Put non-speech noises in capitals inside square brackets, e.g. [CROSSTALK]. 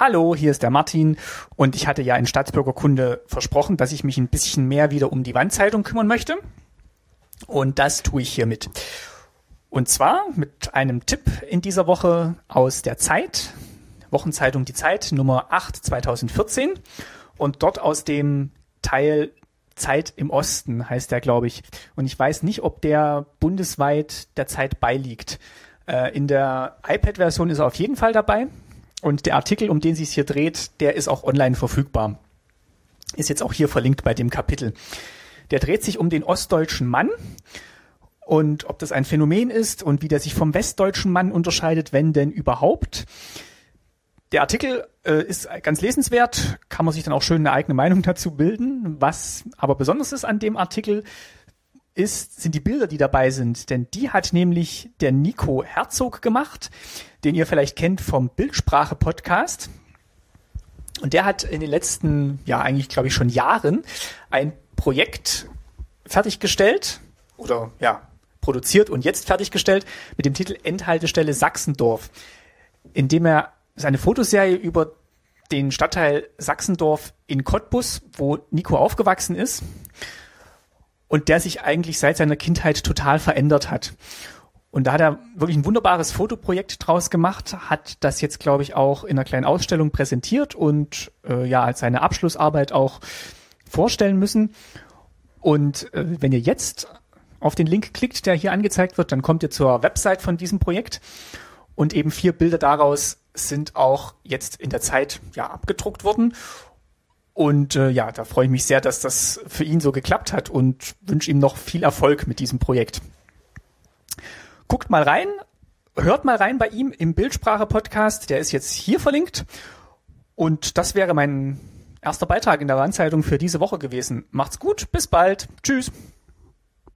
Hallo, hier ist der Martin und ich hatte ja in Staatsbürgerkunde versprochen, dass ich mich ein bisschen mehr wieder um die Wandzeitung kümmern möchte. Und das tue ich hiermit. Und zwar mit einem Tipp in dieser Woche aus der Zeit, Wochenzeitung Die Zeit, Nummer 8 2014 und dort aus dem Teil Zeit im Osten heißt der, glaube ich. Und ich weiß nicht, ob der bundesweit der Zeit beiliegt. Äh, in der iPad-Version ist er auf jeden Fall dabei. Und der Artikel, um den sich hier dreht, der ist auch online verfügbar. Ist jetzt auch hier verlinkt bei dem Kapitel. Der dreht sich um den ostdeutschen Mann und ob das ein Phänomen ist und wie der sich vom westdeutschen Mann unterscheidet, wenn denn überhaupt. Der Artikel äh, ist ganz lesenswert, kann man sich dann auch schön eine eigene Meinung [LAUGHS] dazu bilden. Was aber besonders ist an dem Artikel, ist, sind die Bilder, die dabei sind. Denn die hat nämlich der Nico Herzog gemacht, den ihr vielleicht kennt vom Bildsprache-Podcast. Und der hat in den letzten, ja eigentlich glaube ich schon Jahren ein Projekt fertiggestellt oder ja, produziert und jetzt fertiggestellt mit dem Titel Endhaltestelle Sachsendorf, in dem er seine Fotoserie über den Stadtteil Sachsendorf in Cottbus, wo Nico aufgewachsen ist, und der sich eigentlich seit seiner Kindheit total verändert hat. Und da hat er wirklich ein wunderbares Fotoprojekt draus gemacht, hat das jetzt, glaube ich, auch in einer kleinen Ausstellung präsentiert und äh, ja, als seine Abschlussarbeit auch vorstellen müssen. Und äh, wenn ihr jetzt auf den Link klickt, der hier angezeigt wird, dann kommt ihr zur Website von diesem Projekt und eben vier Bilder daraus sind auch jetzt in der Zeit ja abgedruckt worden und äh, ja, da freue ich mich sehr, dass das für ihn so geklappt hat und wünsche ihm noch viel Erfolg mit diesem Projekt. Guckt mal rein, hört mal rein bei ihm im Bildsprache-Podcast, der ist jetzt hier verlinkt. Und das wäre mein erster Beitrag in der Randzeitung für diese Woche gewesen. Macht's gut, bis bald. Tschüss.